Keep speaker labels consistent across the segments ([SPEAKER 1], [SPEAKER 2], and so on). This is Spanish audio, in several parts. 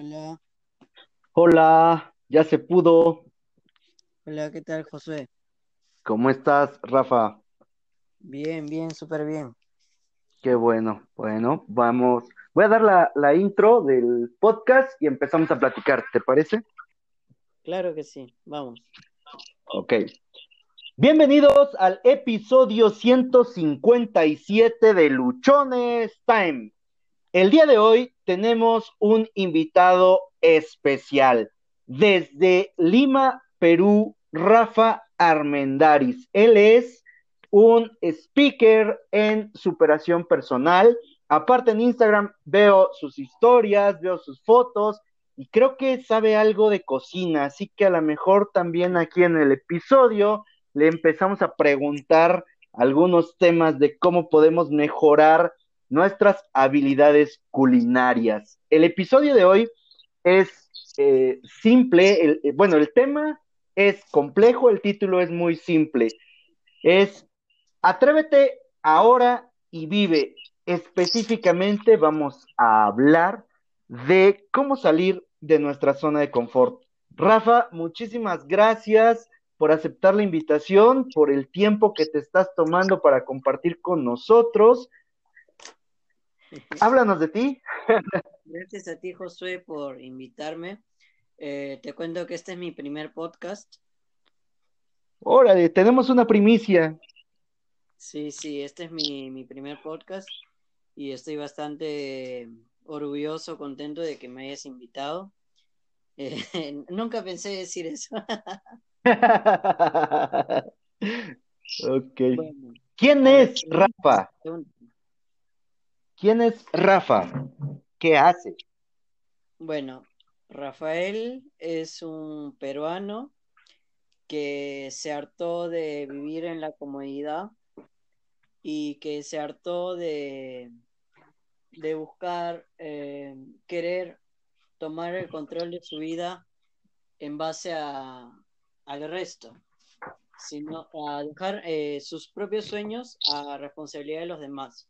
[SPEAKER 1] Hola,
[SPEAKER 2] Hola, ya se pudo.
[SPEAKER 1] hola, ¿qué tal, Josué?
[SPEAKER 2] ¿Cómo estás, Rafa?
[SPEAKER 1] Bien, bien, súper bien.
[SPEAKER 2] Qué bueno. Bueno, vamos. Voy a dar la, la intro del podcast y empezamos a platicar, ¿te parece?
[SPEAKER 1] Claro que sí, vamos.
[SPEAKER 2] Ok. Bienvenidos al episodio 157 de Luchones Time. El día de hoy tenemos un invitado especial desde Lima, Perú, Rafa Armendaris. Él es un speaker en superación personal. Aparte en Instagram veo sus historias, veo sus fotos y creo que sabe algo de cocina, así que a lo mejor también aquí en el episodio le empezamos a preguntar algunos temas de cómo podemos mejorar nuestras habilidades culinarias. El episodio de hoy es eh, simple, el, eh, bueno, el tema es complejo, el título es muy simple. Es Atrévete ahora y vive. Específicamente vamos a hablar de cómo salir de nuestra zona de confort. Rafa, muchísimas gracias por aceptar la invitación, por el tiempo que te estás tomando para compartir con nosotros. Háblanos de ti.
[SPEAKER 1] Gracias a ti, Josué, por invitarme. Eh, te cuento que este es mi primer podcast.
[SPEAKER 2] Órale, tenemos una primicia.
[SPEAKER 1] Sí, sí, este es mi, mi primer podcast y estoy bastante orgulloso, contento de que me hayas invitado. Eh, nunca pensé decir eso.
[SPEAKER 2] ok.
[SPEAKER 1] Bueno,
[SPEAKER 2] ¿Quién es Rafa?
[SPEAKER 1] pregunta.
[SPEAKER 2] ¿Quién es Rafa? ¿Qué hace?
[SPEAKER 1] Bueno, Rafael es un peruano que se hartó de vivir en la comodidad y que se hartó de, de buscar, eh, querer tomar el control de su vida en base al resto, sino a dejar eh, sus propios sueños a responsabilidad de los demás.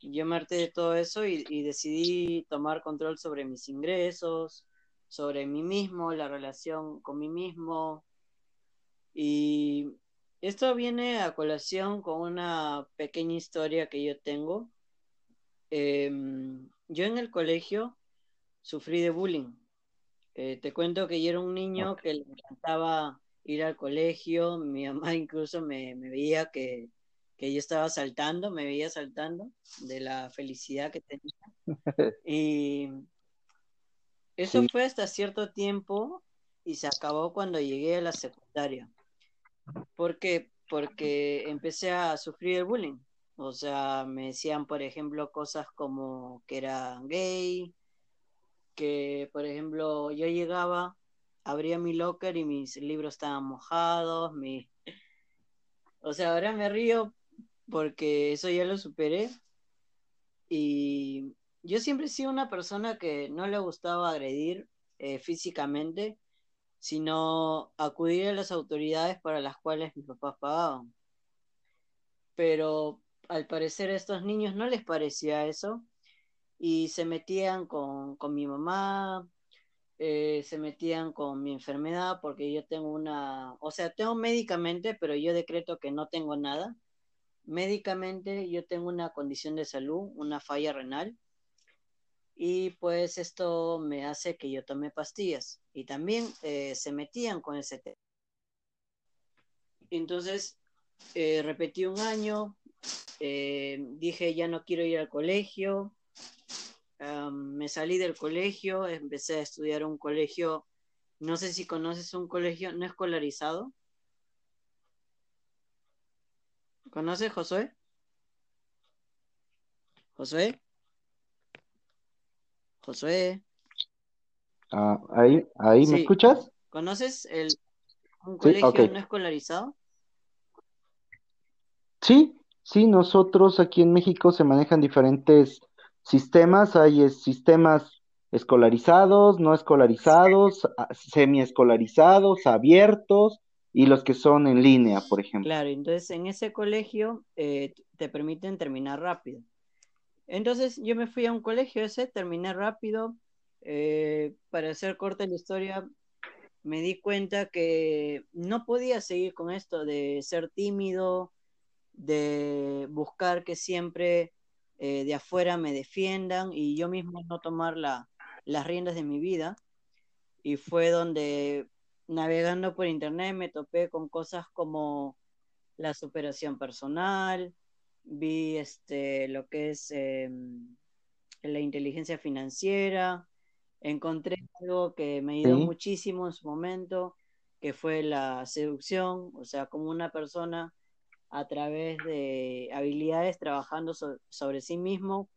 [SPEAKER 1] Yo me harté de todo eso y, y decidí tomar control sobre mis ingresos, sobre mí mismo, la relación con mí mismo. Y esto viene a colación con una pequeña historia que yo tengo. Em, yo en el colegio sufrí de bullying. Eh, te cuento que yo era un niño
[SPEAKER 2] Ok.
[SPEAKER 1] que le encantaba ir al colegio. Mi mamá incluso me, me veía que, que yo estaba saltando, me veía saltando de la felicidad que tenía. Y eso
[SPEAKER 2] Sí,
[SPEAKER 1] fue hasta cierto tiempo y se acabó cuando llegué a la secundaria. ¿Por qué? Porque empecé a sufrir el bullying. O sea, me decían, por ejemplo, cosas como que era gay, que, por ejemplo, yo llegaba, abría mi locker y mis libros estaban mojados, mi... O sea, ahora me río porque eso ya lo superé y yo siempre he sido una persona que no le gustaba agredir eh, físicamente, sino acudir a las autoridades para las cuales mis papás pagaban. Pero al parecer a estos niños no les parecía eso y se metían con, con mi mamá, eh, se metían con mi enfermedad porque yo tengo una, o sea, tengo médicamente, pero yo decreto que no tengo nada. Médicamente yo tengo una condición de salud, una falla renal, y pues esto me hace que yo tome pastillas. Y también eh, se metían con ese tema. Entonces, eh, repetí un año, eh, dije ya no quiero ir al colegio, um, me salí del colegio, empecé a estudiar un colegio, no sé si conoces un colegio no escolarizado. ¿Conoces, Josué? Josué, Josué,
[SPEAKER 2] ah, ahí, ahí, ¿me escuchas?
[SPEAKER 1] ¿conoces el, un
[SPEAKER 2] Sí,
[SPEAKER 1] colegio no escolarizado?
[SPEAKER 2] Sí, sí, nosotros aquí en México se manejan diferentes sistemas. Hay eh, sistemas escolarizados, no escolarizados, a- semiescolarizados, abiertos y los que son en línea, por ejemplo.
[SPEAKER 1] Claro, entonces en ese colegio eh, te permiten terminar rápido. Entonces yo me fui a un colegio ese, terminé rápido, Eh, para hacer corta la historia, me di cuenta que no podía seguir con esto de ser tímido, de buscar que siempre eh, de afuera me defiendan y yo mismo no tomar las riendas de mi vida. Y fue donde navegando por internet me topé con cosas como la superación personal, vi este, lo que es em, la inteligencia financiera, encontré algo que me ayudó muchísimo en su momento, que fue la seducción, o sea, como una persona a través de habilidades trabajando sobre sí mismo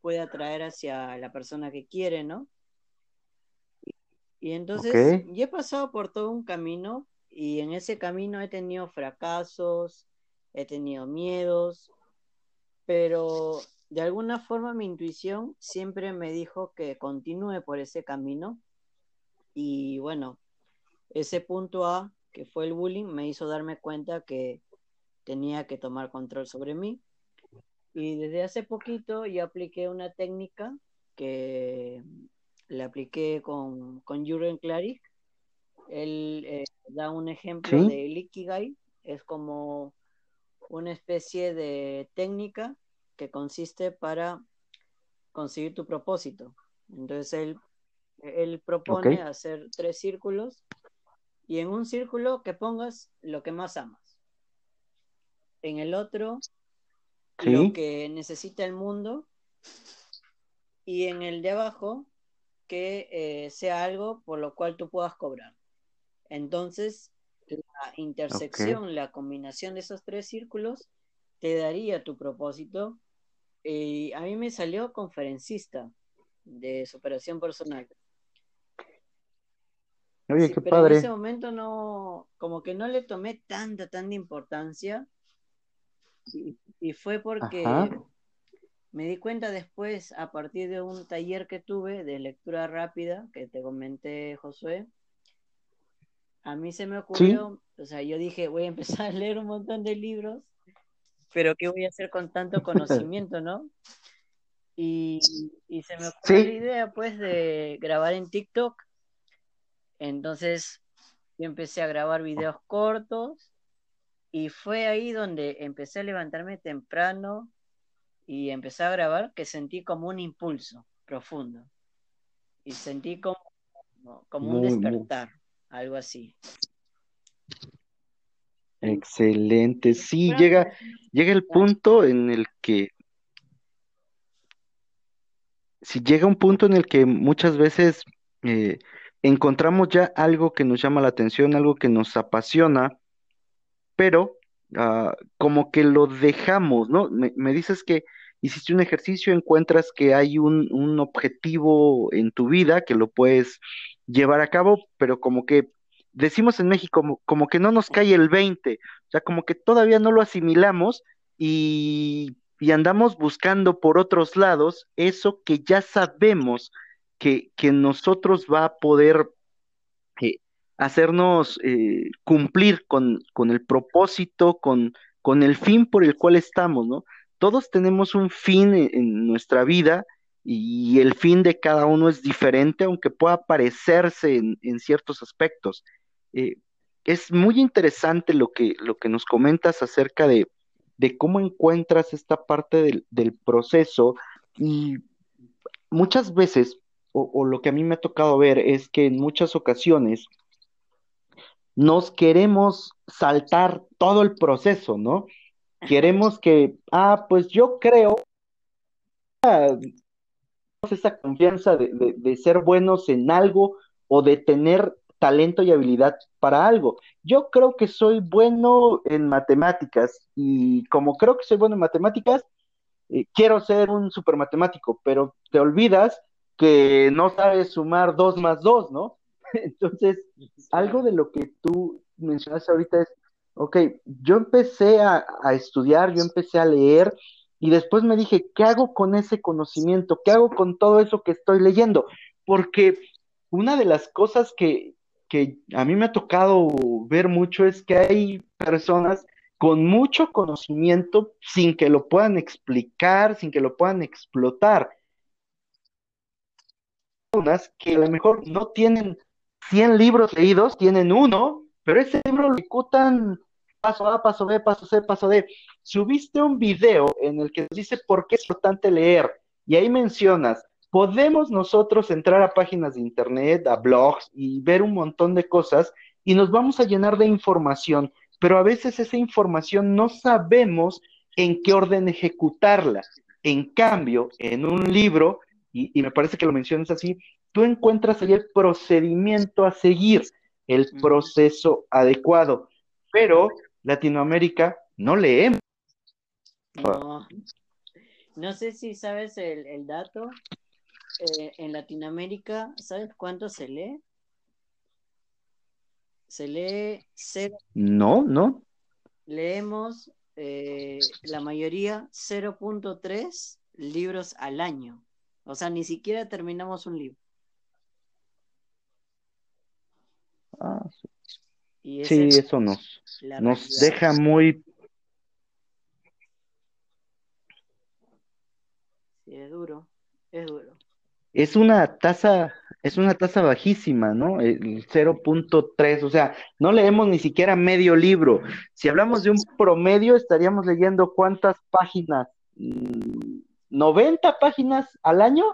[SPEAKER 1] puede atraer hacia la persona que quiere, ¿no? Y entonces, yo he pasado por todo un camino y en ese camino he tenido fracasos, he tenido miedos, pero de alguna forma mi intuición siempre me dijo que continúe por ese camino. Y bueno, ese punto A, que fue el bullying, me hizo darme cuenta que tenía que tomar control sobre mí. Y desde hace poquito yo apliqué una técnica que le apliqué con, con Jürgen Klarik. Él eh, da un ejemplo de Ikigai, es como una especie de técnica que consiste para conseguir tu propósito. Entonces él, él propone hacer tres círculos y en un círculo que pongas lo que más amas. En el otro, lo que necesita el mundo. Y en el de abajo, que eh, sea algo por lo cual tú puedas cobrar. Entonces, la intersección, la combinación de esos tres círculos te daría tu propósito. Y a mí me salió conferencista de superación personal.
[SPEAKER 2] Oye, qué padre.
[SPEAKER 1] En ese momento no, como que no le tomé tanta, tanta importancia. Y, fue porque me di cuenta después, a partir de un taller que tuve de lectura rápida, que te comenté, Josué, a mí se me ocurrió, o sea, yo dije, voy a empezar a leer un montón de libros, pero ¿qué voy a hacer con tanto conocimiento, no? Y, se me ocurrió la idea, pues, de grabar en TikTok. Entonces, yo empecé a grabar videos cortos y fue ahí donde empecé a levantarme temprano y empecé a grabar que sentí como un impulso profundo y sentí como, como un despertar algo así.
[SPEAKER 2] Excelente, sí, llega, llega el punto en el que, si llega un punto en el que muchas veces eh, encontramos ya algo que nos llama la atención, algo que nos apasiona, pero ah, como que lo dejamos, ¿no? Me, dices que hiciste un ejercicio, encuentras que hay un, un objetivo en tu vida que lo puedes llevar a cabo, pero como que decimos en México, como, que no nos cae el 20, o sea, como que todavía no lo asimilamos y, andamos buscando por otros lados eso que ya sabemos que, que nosotros va a poder eh, hacernos eh, cumplir con, con, el propósito, con, con el fin por el cual estamos, ¿no? Todos tenemos un fin en nuestra vida y el fin de cada uno es diferente, aunque pueda parecerse en, ciertos aspectos. Eh, es muy interesante lo que, lo que nos comentas acerca de, cómo encuentras esta parte del, proceso y muchas veces, o, lo que a mí me ha tocado ver es que en muchas ocasiones nos queremos saltar todo el proceso, ¿no? Queremos que, ah, pues yo creo, esa confianza de, ser buenos en algo o de tener talento y habilidad para algo. Yo creo que soy bueno en matemáticas y como creo que soy bueno en matemáticas, eh, quiero ser un super matemático, pero te olvidas que no sabes sumar dos más dos, ¿no? Entonces, algo de lo que tú mencionaste ahorita es, ok, yo empecé a estudiar, yo empecé a leer y después me dije, ¿qué hago con ese conocimiento? ¿Qué hago con todo eso que estoy leyendo? Porque una de las cosas que, a mí me ha tocado ver mucho es que hay personas con mucho conocimiento sin que lo puedan explicar, sin que lo puedan explotar. personas que a lo mejor no tienen 100 libros leídos, tienen uno, pero ese libro lo ejecutan paso A, paso B, paso C, paso D. Subiste un video en el que dice por qué es importante leer y ahí mencionas, podemos nosotros entrar a páginas de internet, a blogs y ver un montón de cosas y nos vamos a llenar de información, pero a veces esa información no sabemos en qué orden ejecutarla. En cambio, en un libro, y, y me parece que lo mencionas así, tú encuentras ahí el procedimiento a seguir, el proceso adecuado, pero Latinoamérica no leemos.
[SPEAKER 1] No, no sé si sabes el, el dato. Eh, en Latinoamérica, ¿sabes cuánto se lee? Se lee cero.
[SPEAKER 2] No, no.
[SPEAKER 1] Leemos eh, la mayoría 0.3 libros al año. O sea, ni siquiera terminamos un libro.
[SPEAKER 2] Ah.
[SPEAKER 1] Y
[SPEAKER 2] Sí,
[SPEAKER 1] es
[SPEAKER 2] eso nos, nos deja muy,
[SPEAKER 1] Sí, es duro, es duro.
[SPEAKER 2] es una tasa, es una tasa bajísima, ¿no? El 0.3, o sea, no leemos ni siquiera medio libro. Si hablamos de un promedio, estaríamos leyendo cuántas páginas, Mm, 90 páginas al año,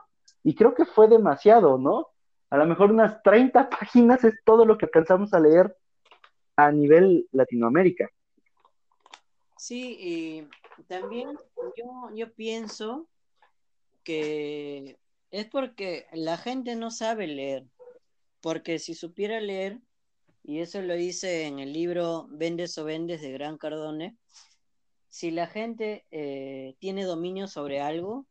[SPEAKER 2] y creo que fue demasiado, ¿no? A lo mejor unas 30 páginas es todo lo que alcanzamos a leer a nivel Latinoamérica.
[SPEAKER 1] Sí, y también yo, yo pienso que es porque la gente no sabe leer, porque si supiera leer, y eso lo dice en el libro Vendes o Vendes de Gran Cardone, si la gente eh, tiene dominio sobre algo,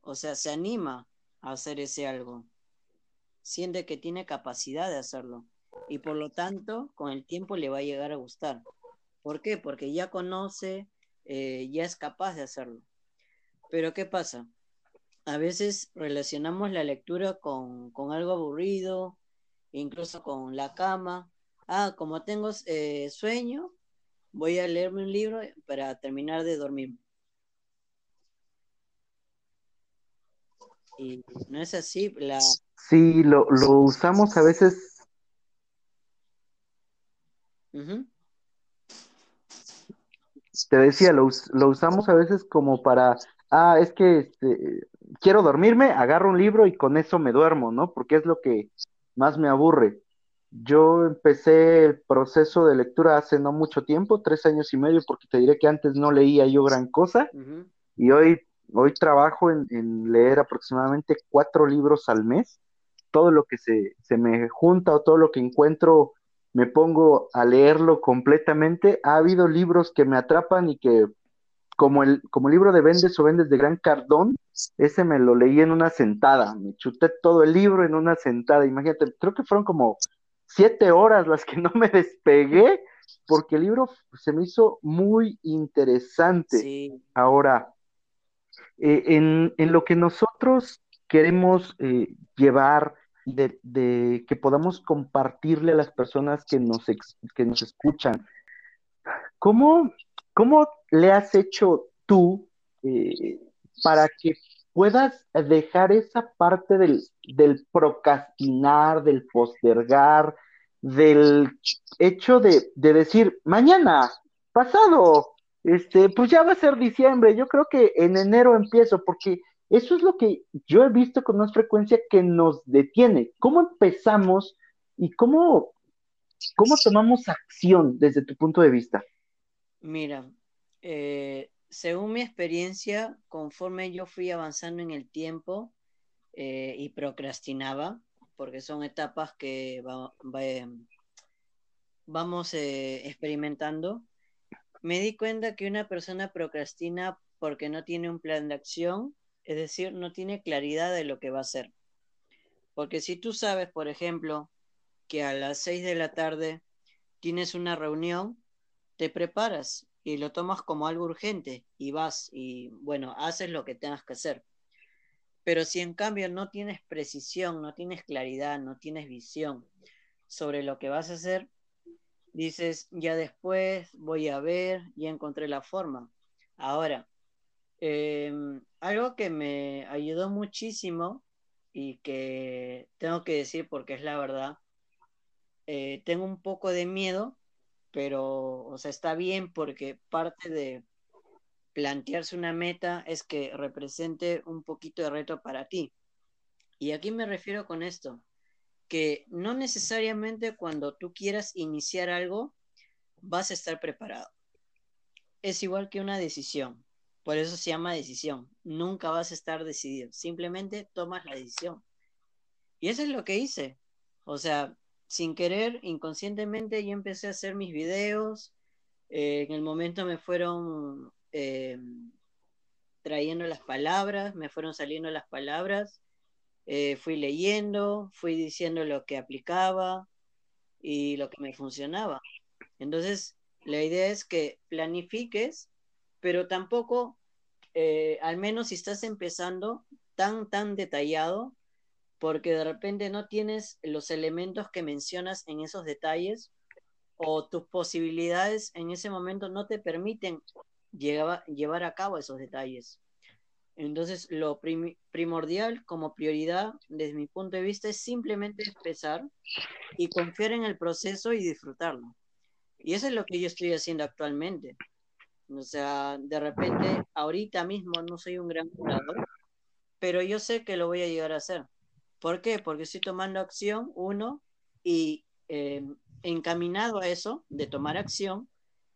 [SPEAKER 1] o sea, se anima a hacer ese algo, siente que tiene capacidad de hacerlo, y por lo tanto, con el tiempo le va a llegar a gustar. ¿Por qué? Porque ya conoce, eh, ya es capaz de hacerlo. Pero ¿qué pasa? A veces relacionamos la lectura con, con algo aburrido, incluso con la cama. Ah, como tengo eh, sueño, voy a leerme un libro para terminar de dormir. Y no es así. La...
[SPEAKER 2] Sí, lo, lo usamos a veces, Te decía, lo, us- lo usamos a veces como para, ah, es que este, quiero dormirme, agarro un libro y con eso me duermo, ¿no? Porque es lo que más me aburre. Yo empecé el proceso de lectura hace no mucho tiempo, tres años y medio, porque te diré que antes no leía yo gran cosa. Y hoy, hoy trabajo en, en leer aproximadamente cuatro libros al mes. Todo lo que se, se me junta o todo lo que encuentro, me pongo a leerlo completamente. Ha habido libros que me atrapan y que, como el, como el libro de Vendes o Vendes de Gran Cardón, ese me lo leí en una sentada. Me chuté todo el libro en una sentada. Imagínate, creo que fueron como siete horas las que no me despegué, porque el libro se me hizo muy interesante.
[SPEAKER 1] Sí,
[SPEAKER 2] Ahora, eh, en, en lo que nosotros queremos eh, llevar de, que podamos compartirle a las personas que nos, que nos escuchan, ¿cómo, cómo le has hecho tú eh, para que puedas dejar esa parte del, del procrastinar, del postergar, del hecho de, de decir, mañana, pasado, este, pues ya va a ser diciembre, yo creo que en enero empiezo, porque eso es lo que yo he visto con más frecuencia que nos detiene. ¿Cómo empezamos y cómo, cómo tomamos acción desde tu punto de vista?
[SPEAKER 1] mira, eh, según mi experiencia, conforme yo fui avanzando en el tiempo eh, y procrastinaba, porque son etapas que va- em, vamos eh, experimentando, me di cuenta que una persona procrastina porque no tiene un plan de acción, es decir, no tiene claridad de lo que va a hacer. Porque si tú sabes, por ejemplo, que a las 6 de la tarde tienes una reunión, te preparas y lo tomas como algo urgente y vas y, bueno, haces lo que tengas que hacer. Pero si en cambio no tienes precisión, no tienes claridad, no tienes visión sobre lo que vas a hacer, dices, ya después voy a ver, ya encontré la forma. Ahora, eh, algo que me ayudó muchísimo y que tengo que decir porque es la verdad, eh, tengo un poco de miedo, pero, o sea, está bien porque parte de plantearse una meta es que represente un poquito de reto para ti. Y aquí me refiero con esto, que no necesariamente cuando tú quieras iniciar algo vas a estar preparado. Es igual que una decisión. Por eso se llama decisión. Nunca vas a estar decidido. Simplemente tomas la decisión. Y eso es lo que hice. O sea, sin querer, inconscientemente, yo empecé a hacer mis videos. Eh, en el momento me fueron eh, trayendo las palabras, me fueron saliendo las palabras. Eh, fui leyendo, fui diciendo lo que aplicaba y lo que me funcionaba. Entonces, la idea es que planifiques, pero tampoco, al menos si estás empezando, tan, tan detallado, porque de repente no tienes los elementos que mencionas en esos detalles o tus posibilidades en ese momento no te permiten llevar, a cabo esos detalles. Entonces, lo primordial como prioridad, desde mi punto de vista, es simplemente empezar y confiar en el proceso y disfrutarlo. Y eso es lo que yo estoy haciendo actualmente. O sea, de repente, ahorita mismo no soy un gran curador, pero yo sé que lo voy a llegar a hacer. ¿Por qué? Porque estoy tomando acción, uno, y eh, encaminado a eso, de tomar acción,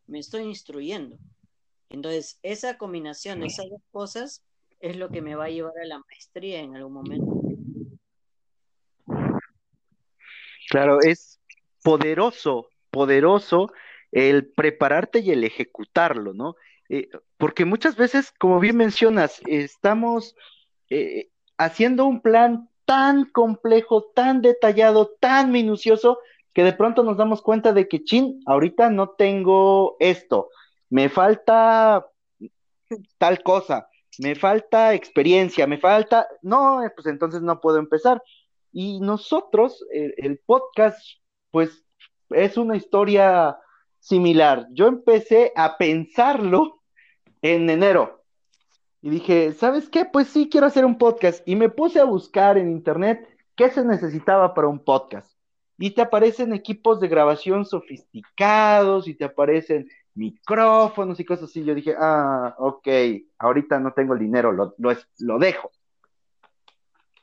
[SPEAKER 1] me estoy instruyendo. Entonces, esa combinación de esas dos cosas es lo que me va a llevar a la maestría en algún momento.
[SPEAKER 2] Claro, es poderoso, poderoso el prepararte y el ejecutarlo, ¿no? Eh, porque muchas veces, como bien mencionas, estamos eh, haciendo un plan tan complejo, tan detallado, tan minucioso, que de pronto nos damos cuenta de que, chin, ahorita no tengo esto, me falta tal cosa, me falta experiencia, me falta, no, pues entonces no puedo empezar. Y nosotros, el podcast, pues es una historia similar. Yo empecé a pensarlo en enero, y dije, ¿sabes qué? Pues sí, quiero hacer un podcast. Y me puse a buscar en internet qué se necesitaba para un podcast. Y te aparecen equipos de grabación sofisticados y te aparecen micrófonos y cosas así. Yo dije, ah, ok, ahorita no tengo el dinero, lo, lo, lo dejo.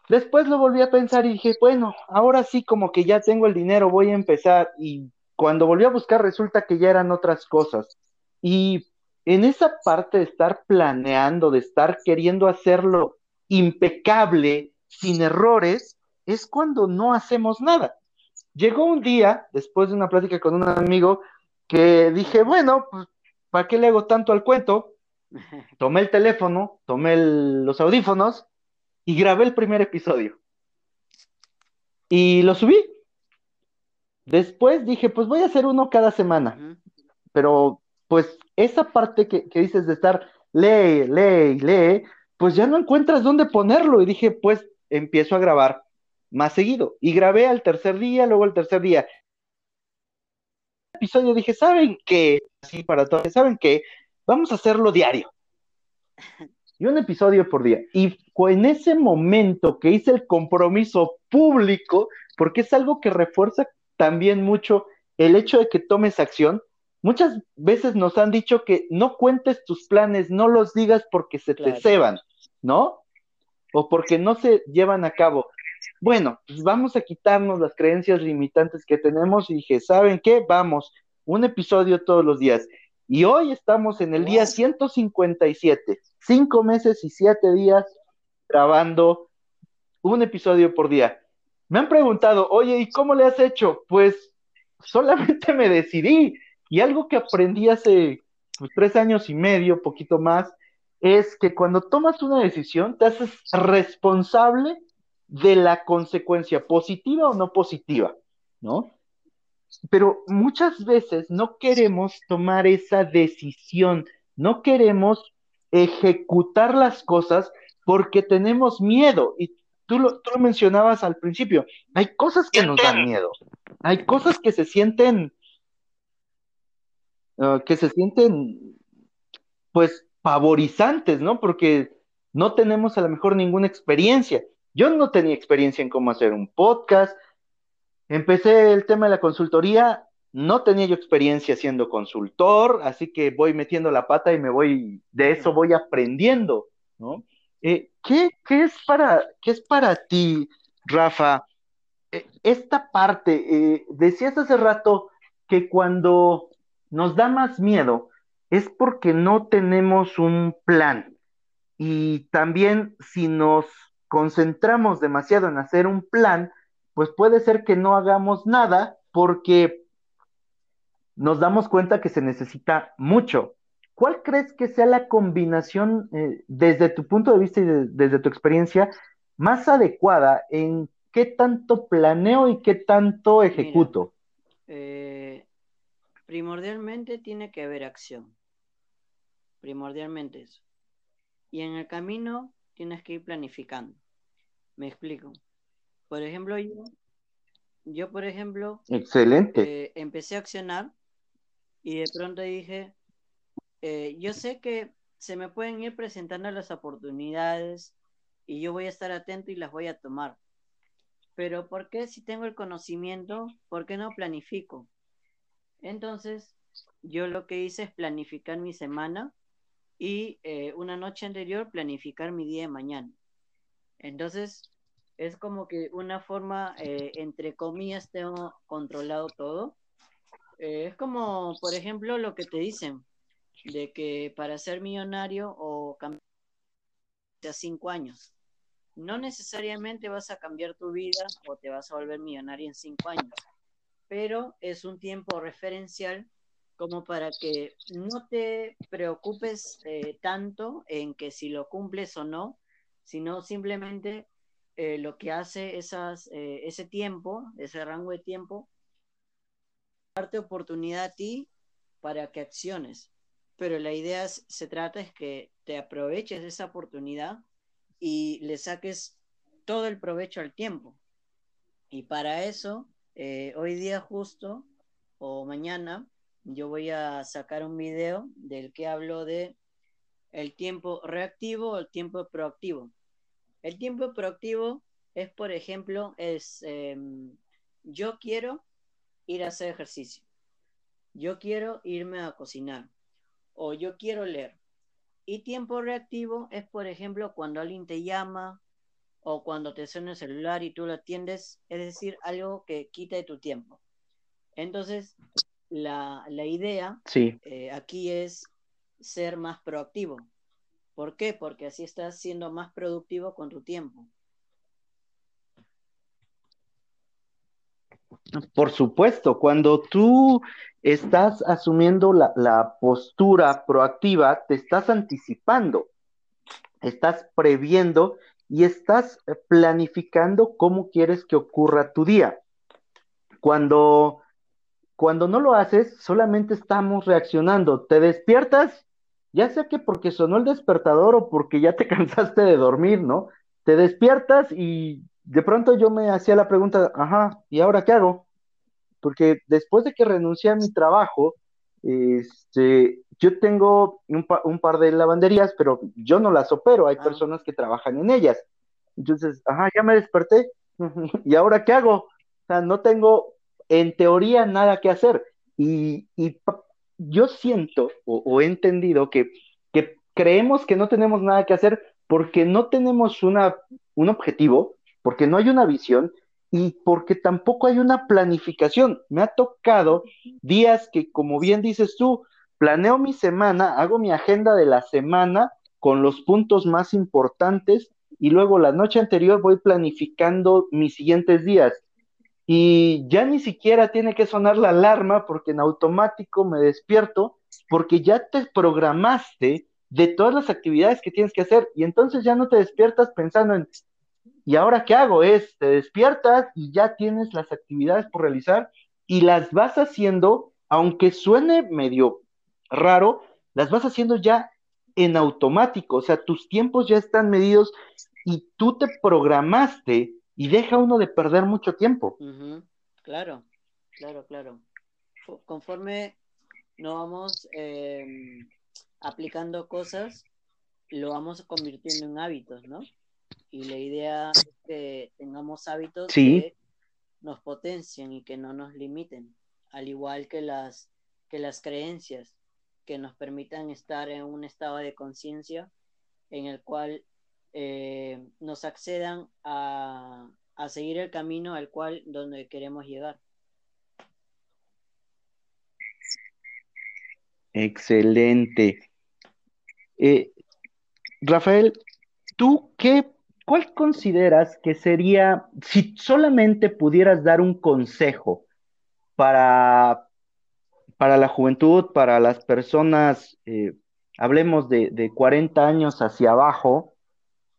[SPEAKER 2] Después lo volví a pensar y dije, bueno, ahora sí como que ya tengo el dinero, voy a empezar. Y cuando volví a buscar resulta que ya eran otras cosas. Y en esa parte de estar planeando, de estar queriendo hacerlo impecable, sin errores, es cuando no hacemos nada. Llegó un día, después de una plática con un amigo, que dije, bueno, pues, ¿para qué le hago tanto al cuento? Tomé el teléfono, tomé los audífonos y grabé el primer episodio. Y lo subí. Después dije, pues voy a hacer uno cada semana. Pero pues esa parte que, dices de estar lee, lee, lee, pues ya no encuentras dónde ponerlo. Y dije, pues empiezo a grabar más seguido. Y grabé al tercer día, luego al tercer día. Episodio dije, ¿saben qué? Así para todos, ¿saben qué? Vamos a hacerlo diario. Y un episodio por día. Y fue en ese momento que hice el compromiso público, porque es algo que refuerza también mucho el hecho de que tomes acción, Muchas veces nos han dicho que no cuentes tus planes, no los digas porque se te ceban, ¿no? O porque no se llevan a cabo. Bueno, pues vamos a quitarnos las creencias limitantes que tenemos y dije, ¿saben qué? Vamos, un episodio todos los días. Y hoy estamos en el día 157, cinco meses y siete días grabando un episodio por día. Me han preguntado, oye, ¿y cómo le has hecho? Pues solamente me decidí y algo que aprendí hace pues, tres años y medio, poquito más, es que cuando tomas una decisión te haces responsable de la consecuencia, positiva o no positiva, ¿no? Pero muchas veces no queremos tomar esa decisión, no queremos ejecutar las cosas porque tenemos miedo. Y tú lo, tú lo mencionabas al principio, hay cosas que nos dan miedo, hay cosas que se sienten Ah, que se sienten, pues, favorizantes, ¿no? Porque no tenemos a lo mejor ninguna experiencia. Yo no tenía experiencia en cómo hacer un podcast. Empecé el tema de la consultoría, no tenía yo experiencia siendo consultor, así que voy metiendo la pata y me voy, de eso voy aprendiendo, ¿no? Eh, ¿qué, es para, ¿Qué es para ti, Rafa? Eh, esta parte, eh, decías hace rato que cuando nos da más miedo es porque no tenemos un plan. Y también si nos concentramos demasiado en hacer un plan, pues puede ser que no hagamos nada porque nos damos cuenta que se necesita mucho. ¿Cuál crees que sea la combinación, eh, desde tu punto de vista y desde tu experiencia, más adecuada en qué tanto planeo y qué tanto ejecuto?
[SPEAKER 1] Eh, primordialmente tiene que haber acción. Primordialmente eso. Y en el camino tienes que ir planificando. Me explico. Por ejemplo, yo, yo por ejemplo,
[SPEAKER 2] excelente.
[SPEAKER 1] Eh, empecé a accionar y de pronto dije, eh, yo sé que se me pueden ir presentando las oportunidades y yo voy a estar atento y las voy a tomar. Pero ¿por qué si tengo el conocimiento, por qué no planifico? Entonces, yo lo que hice es planificar mi semana y eh, una noche anterior planificar mi día de mañana. Entonces, es como que una forma, eh, entre comillas, tengo controlado todo. Eh, es como, por ejemplo, lo que te dicen, de que para ser millonario o cambiar cinco años, no necesariamente vas a cambiar tu vida o te vas a volver millonario en cinco años, pero es un tiempo referencial como para que no te preocupes eh, tanto en que si lo cumples o no, sino simplemente eh, lo que hace esas, eh, ese tiempo, ese rango de tiempo, darte oportunidad a ti para que acciones. Pero la idea se trata es que te aproveches de esa oportunidad y le saques todo el provecho al tiempo. Y para eso, hoy día justo o mañana, yo voy a sacar un video del que hablo de el tiempo reactivo o el tiempo proactivo. El tiempo proactivo es, por ejemplo, es em, yo quiero ir a hacer ejercicio, yo quiero irme a cocinar o yo quiero leer. Y tiempo reactivo es, por ejemplo, cuando alguien te llama o cuando te suena el celular y tú lo atiendes, es decir, algo que quita de tu tiempo. Entonces, la, idea eh, aquí es ser más proactivo. ¿Por qué? Porque así estás siendo más productivo con tu tiempo.
[SPEAKER 2] Por supuesto, cuando tú estás asumiendo la, postura proactiva, te estás anticipando, estás previendo y estás planificando cómo quieres que ocurra tu día. Cuando cuando no lo haces, solamente estamos reaccionando. Te despiertas, ya sea que porque sonó el despertador o porque ya te cansaste de dormir, ¿no? Te despiertas y de pronto yo me hacía la pregunta, ajá, ¿y ahora qué hago? Porque después de que renuncié a mi trabajo, este, yo tengo un, par de lavanderías, pero yo no las opero, hay ah. personas que trabajan en ellas. Entonces, ajá, ya me desperté, ¿y ahora qué hago? O sea, no tengo en teoría nada que hacer. Y, yo siento o, he entendido que, creemos que no tenemos nada que hacer porque no tenemos una, un objetivo, porque no hay una visión y porque tampoco hay una planificación. Me ha tocado días que, como bien dices tú, planeo mi semana, hago mi agenda de la semana con los puntos más importantes y luego la noche anterior voy planificando mis siguientes días y ya ni siquiera tiene que sonar la alarma porque en automático me despierto porque ya te programaste de todas las actividades que tienes que hacer y entonces ya no te despiertas pensando en, ¿y ahora qué hago? Es, te despiertas y ya tienes las actividades por realizar y las vas haciendo, aunque suene medio raro, las vas haciendo ya en automático, o sea, tus tiempos ya están medidos y tú te programaste y deja uno de perder mucho tiempo.
[SPEAKER 1] Claro, claro, claro. Conforme no vamos em, aplicando cosas, lo vamos convirtiendo en hábitos, ¿no? Y la idea es que tengamos hábitos que nos potencien y que no nos limiten, al igual que las, que las creencias que nos permitan estar en un estado de conciencia en el cual eh, nos accedan a, a seguir el camino al cual donde queremos llegar.
[SPEAKER 2] Excelente. Eh, Rafael, ¿tú qué, cuál consideras que sería, si solamente pudieras dar un consejo para, para la juventud, para las personas, eh, hablemos de, de 40 años hacia abajo,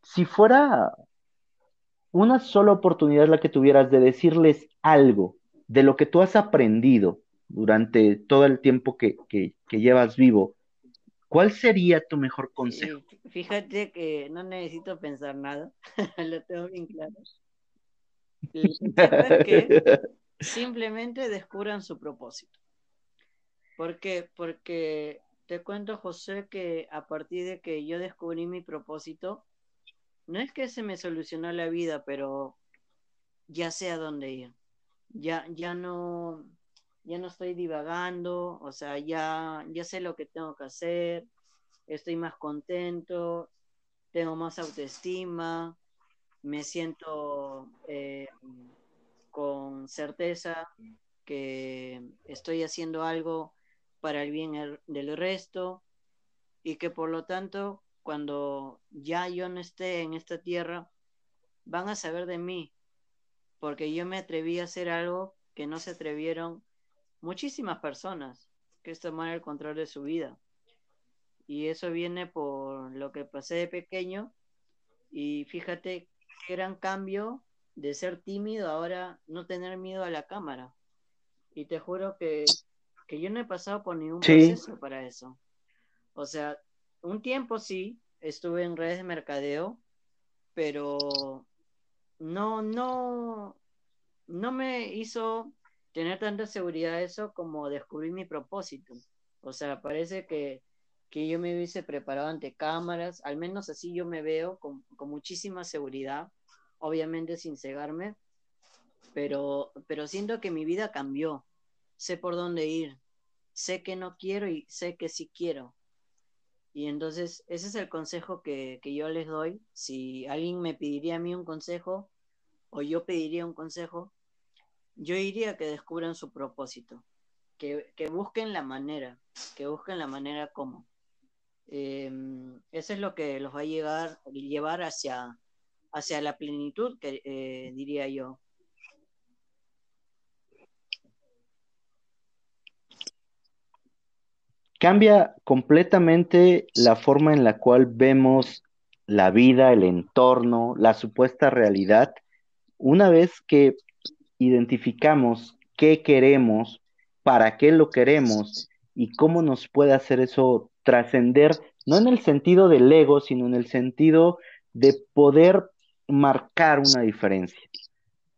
[SPEAKER 2] si fuera una sola oportunidad la que tuvieras de decirles algo de lo que tú has aprendido durante todo el tiempo que, que llevas vivo, ¿Cuál sería tu mejor consejo?
[SPEAKER 1] Fíjate que no necesito pensar nada, lo tengo bien claro. simplemente descubran su propósito. ¿Por qué? Porque te cuento, José, que a partir de que yo descubrí mi propósito, no es que se me solucionó la vida, pero ya sé a dónde ir. Ya, ya no, ya no estoy divagando, o sea, ya, ya sé lo que tengo que hacer, estoy más contento, tengo más autoestima, me siento eh, con certeza que estoy haciendo algo para el bien del resto y que por lo tanto cuando ya yo no esté en esta tierra van a saber de mí porque yo me atreví a hacer algo que no se atrevieron muchísimas personas, que es tomar el control de su vida. Y eso viene por lo que pasé de pequeño. Y fíjate qué gran cambio de ser tímido ahora no tener miedo a la cámara. Y te juro que, que yo no he pasado por ningún proceso para eso. O sea, un tiempo sí, estuve en redes de mercadeo, pero no, no, no me hizo tener tanta seguridad eso como descubrir mi propósito. O sea, parece que, que yo me hubiese preparado ante cámaras, al menos así yo me veo con, con muchísima seguridad, obviamente sin cegarme, pero, pero siento que mi vida cambió, sé por dónde ir, sé que no quiero y sé que sí quiero. Y entonces ese es el consejo que, que yo les doy. Si alguien me pediría a mí un consejo o yo pediría un consejo, yo diría que descubran su propósito, que, busquen la manera, que busquen la manera como. Em, eso es lo que los va a llegar, llevar hacia, hacia la plenitud, que, eh, diría yo.
[SPEAKER 2] Cambia completamente la forma en la cual vemos la vida, el entorno, la supuesta realidad, una vez que identificamos qué queremos, para qué lo queremos y cómo nos puede hacer eso trascender, no en el sentido del ego, sino en el sentido de poder marcar una diferencia.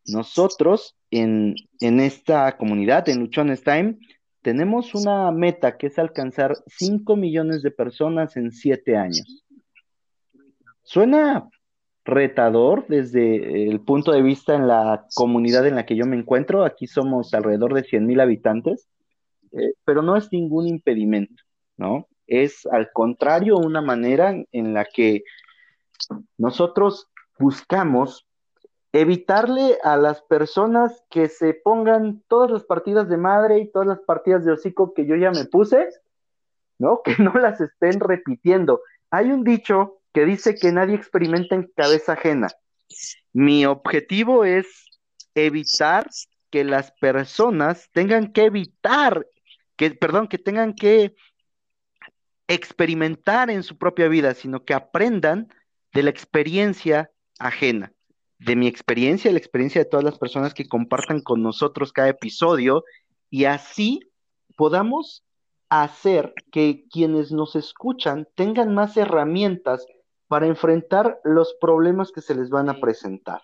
[SPEAKER 2] Nosotros en, en esta comunidad, en Luchones Time, tenemos una meta que es alcanzar 5 millones de personas en 7 años. Suena retador desde el punto de vista en la comunidad en la que yo me encuentro. Aquí somos alrededor de 100 mil habitantes, eh, pero no es ningún impedimento, ¿no? Es al contrario una manera en la que nosotros buscamos evitarle a las personas que se pongan todas las partidas de madre y todas las partidas de hocico que yo ya me puse, ¿no? Que no las estén repitiendo. Hay un dicho que dice que nadie experimenta en cabeza ajena. Mi objetivo es evitar que las personas tengan que evitar, que, perdón, que tengan que experimentar en su propia vida, sino que aprendan de la experiencia ajena, de mi experiencia, la experiencia de todas las personas que compartan con nosotros cada episodio y así podamos hacer que quienes nos escuchan tengan más herramientas para enfrentar los problemas que se les van a presentar.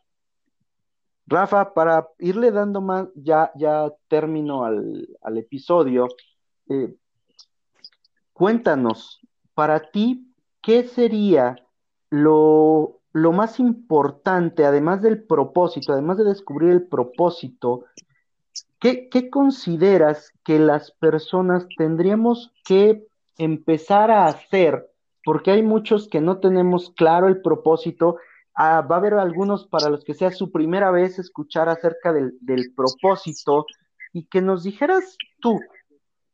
[SPEAKER 2] Rafa, para irle dando más, ya, ya término al, episodio, eh, cuéntanos, para ti, ¿qué sería lo, lo más importante, además del propósito, además de descubrir el propósito, ¿qué, qué consideras que las personas tendríamos que empezar a hacer? Porque hay muchos que no tenemos claro el propósito. Ah, va a haber algunos para los que sea su primera vez escuchar acerca del, propósito y que nos dijeras tú,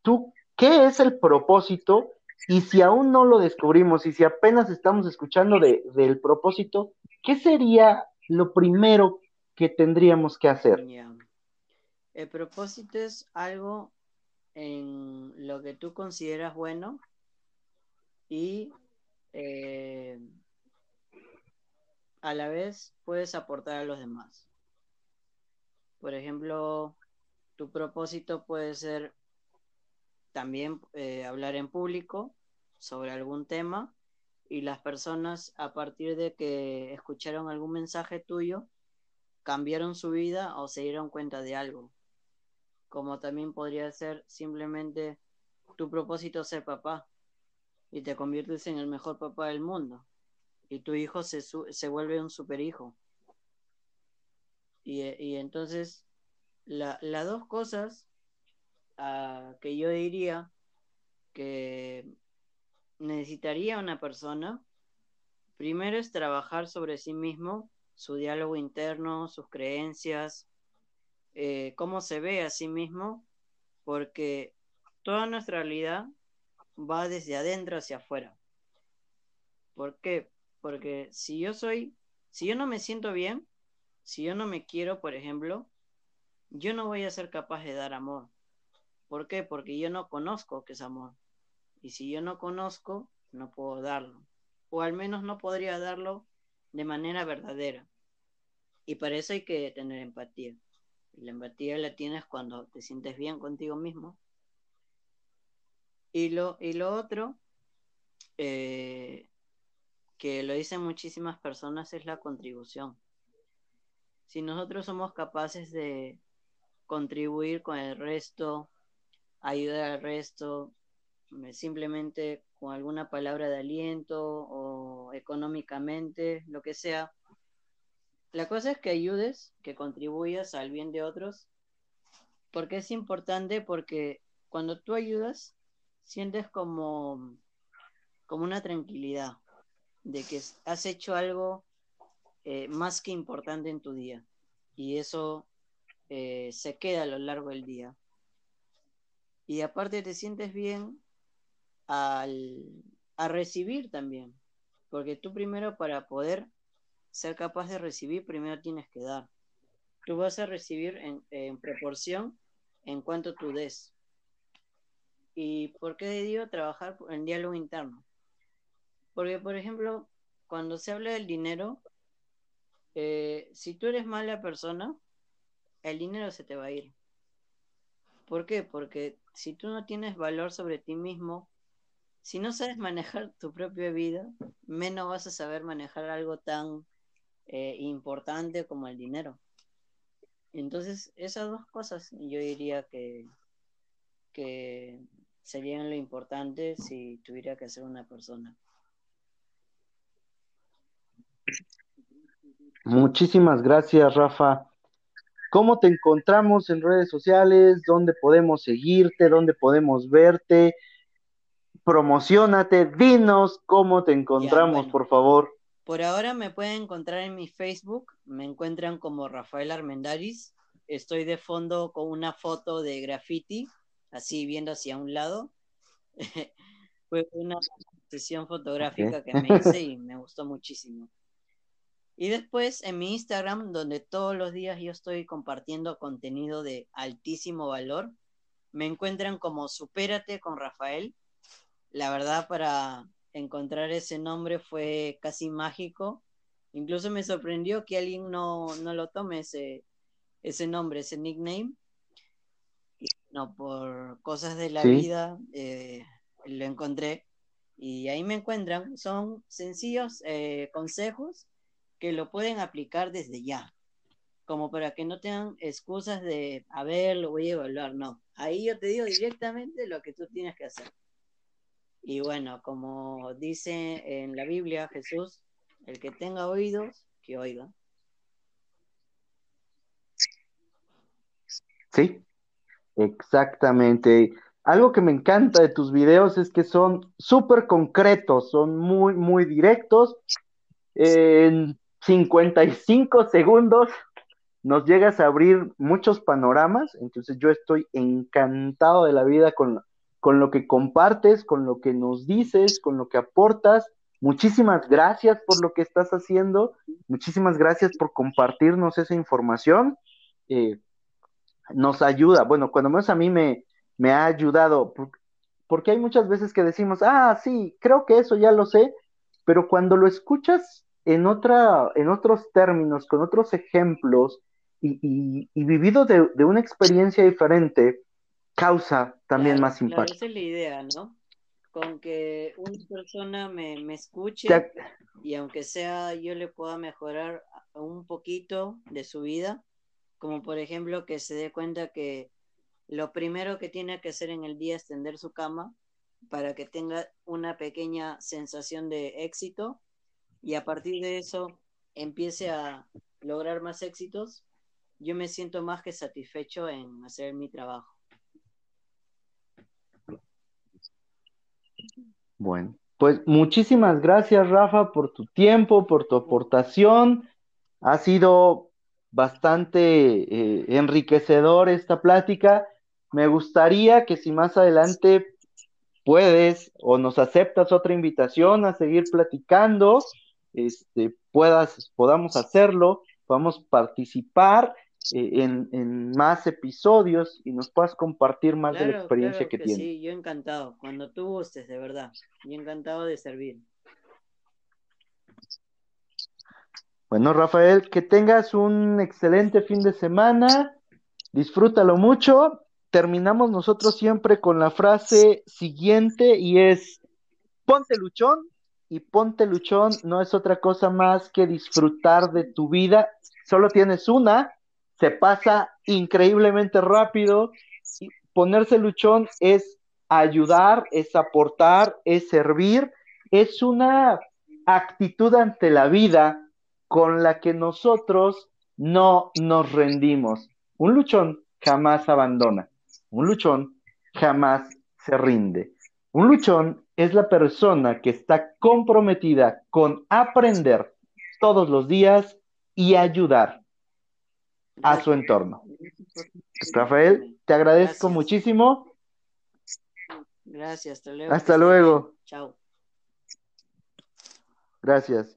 [SPEAKER 2] tú, ¿qué es el propósito y si aún no lo descubrimos y si apenas estamos escuchando de, del propósito, ¿qué sería lo primero que tendríamos que hacer?
[SPEAKER 1] El propósito es algo en lo que tú consideras bueno y eh, a la vez puedes aportar a los demás. Por ejemplo, tu propósito puede ser también eh, hablar en público sobre algún tema y las personas a partir de que escucharon algún mensaje tuyo cambiaron su vida o se dieron cuenta de algo. Como también podría ser simplemente tu propósito ser papá y te conviertes en el mejor papá del mundo y tu hijo se, se vuelve un super hijo. Y, y entonces las dos cosas que yo diría que necesitaría una persona, primero es trabajar sobre sí mismo, su diálogo interno, sus creencias, eh, cómo se ve a sí mismo, porque toda nuestra realidad va desde adentro hacia afuera. ¿Por qué? Porque si yo soy, si yo no me siento bien, si yo no me quiero, por ejemplo, yo no voy a ser capaz de dar amor. ¿Por qué? Porque yo no conozco qué es amor. Y si yo no conozco, no puedo darlo. O al menos no podría darlo de manera verdadera. Y para eso hay que tener empatía. Y la empatía la tienes cuando te sientes bien contigo mismo. Y lo, y lo otro, eh, que lo dicen muchísimas personas, es la contribución. Si nosotros somos capaces de contribuir con el resto, ayudar al resto, simplemente con alguna palabra de aliento o económicamente, lo que sea. La cosa es que ayudes, que contribuyas al bien de otros, porque es importante porque cuando tú ayudas, sientes como, como una tranquilidad de que has hecho algo eh, más que importante en tu día. Y eso eh, se queda a lo largo del día. Y aparte te sientes bien al, a recibir también, porque tú primero para poder ser capaz de recibir, primero tienes que dar. Tú vas a recibir en, proporción en cuanto tú des. ¿Y por qué digo trabajar en diálogo interno? Porque, por ejemplo, cuando se habla del dinero, eh, si tú eres mala persona, el dinero se te va a ir. ¿Por qué? Porque si tú no tienes valor sobre ti mismo, si no sabes manejar tu propia vida, menos vas a saber manejar algo tan eh, importante como el dinero. Entonces, esas dos cosas yo diría que, que serían lo importante si tuviera que ser una persona.
[SPEAKER 2] Muchísimas gracias, Rafa. ¿Cómo te encontramos en redes sociales? ¿Dónde podemos seguirte? ¿Dónde podemos verte? Promocionate, dinos cómo te encontramos, por favor.
[SPEAKER 1] Por ahora me pueden encontrar en mi Facebook, me encuentran como Rafael Armendaris. Estoy de fondo con una foto de graffiti, así viendo hacia un lado. Fue una sesión fotográfica que me hice y me gustó muchísimo. Y después en mi Instagram, donde todos los días yo estoy compartiendo contenido de altísimo valor, me encuentran como Supérate con Rafael. La verdad, para encontrar ese nombre fue casi mágico. Incluso me sorprendió que alguien no, no lo tome ese, ese nombre, ese nickname. Y no, por cosas de la vida eh, lo encontré. Y ahí me encuentran. Son sencillos eh, consejos que lo pueden aplicar desde ya, como para que no tengan excusas de, a ver, lo voy a evaluar, no. Ahí yo te digo directamente lo que tú tienes que hacer. Y bueno, como dice en la Biblia Jesús, El que tenga oídos, que oiga.
[SPEAKER 2] Sí, exactamente. Algo que me encanta de tus videos es que son súper concretos, son muy, muy directos. En 55 segundos nos llegas a abrir muchos panoramas, entonces yo estoy encantado de la vida con, con lo que compartes, con lo que nos dices, con lo que aportas. Muchísimas gracias por lo que estás haciendo, muchísimas gracias por compartirnos esa información. Eh, nos ayuda, bueno, cuando menos a mí me, me ha ayudado, porque hay muchas veces que decimos, ah, sí, creo que eso ya lo sé, pero cuando lo escuchas en, otra, en otros términos, con otros ejemplos, y, vivido de, una experiencia diferente causa también más impacto.
[SPEAKER 1] esa es la idea, ¿no? Con que una persona me, escuche y aunque sea yo le pueda mejorar un poquito de su vida, como por ejemplo que se dé cuenta que lo primero que tiene que hacer en el día es tender su cama para que tenga una pequeña sensación de éxito y a partir de eso empiece a lograr más éxitos yo me siento más que satisfecho en hacer mi trabajo.
[SPEAKER 2] Bueno, pues muchísimas gracias Rafa por tu tiempo, por tu aportación. Ha sido bastante eh, enriquecedor esta plática. Me gustaría que si más adelante puedes o nos aceptas otra invitación a seguir platicando, este, puedas, podamos hacerlo, podamos participar eh, en, más episodios y nos puedas compartir más de la experiencia que, tienes.
[SPEAKER 1] Sí, yo encantado, cuando tú gustes, de verdad, yo encantado de servir.
[SPEAKER 2] Bueno, Rafael, que tengas un excelente fin de semana, disfrútalo mucho. Terminamos nosotros siempre con la frase siguiente y es, ponte luchón, y ponte luchón no es otra cosa más que disfrutar de tu vida. Solo tienes una, se pasa increíblemente rápido. Ponerse luchón es ayudar, es aportar, es servir, es una actitud ante la vida con la que nosotros no nos rendimos. Un luchón jamás abandona, un luchón jamás se rinde. Un luchón es la persona que está comprometida con aprender todos los días y ayudar a su entorno. Rafael, te agradezco muchísimo.
[SPEAKER 1] Gracias, hasta luego.
[SPEAKER 2] Hasta luego.
[SPEAKER 1] Chao.
[SPEAKER 2] Gracias.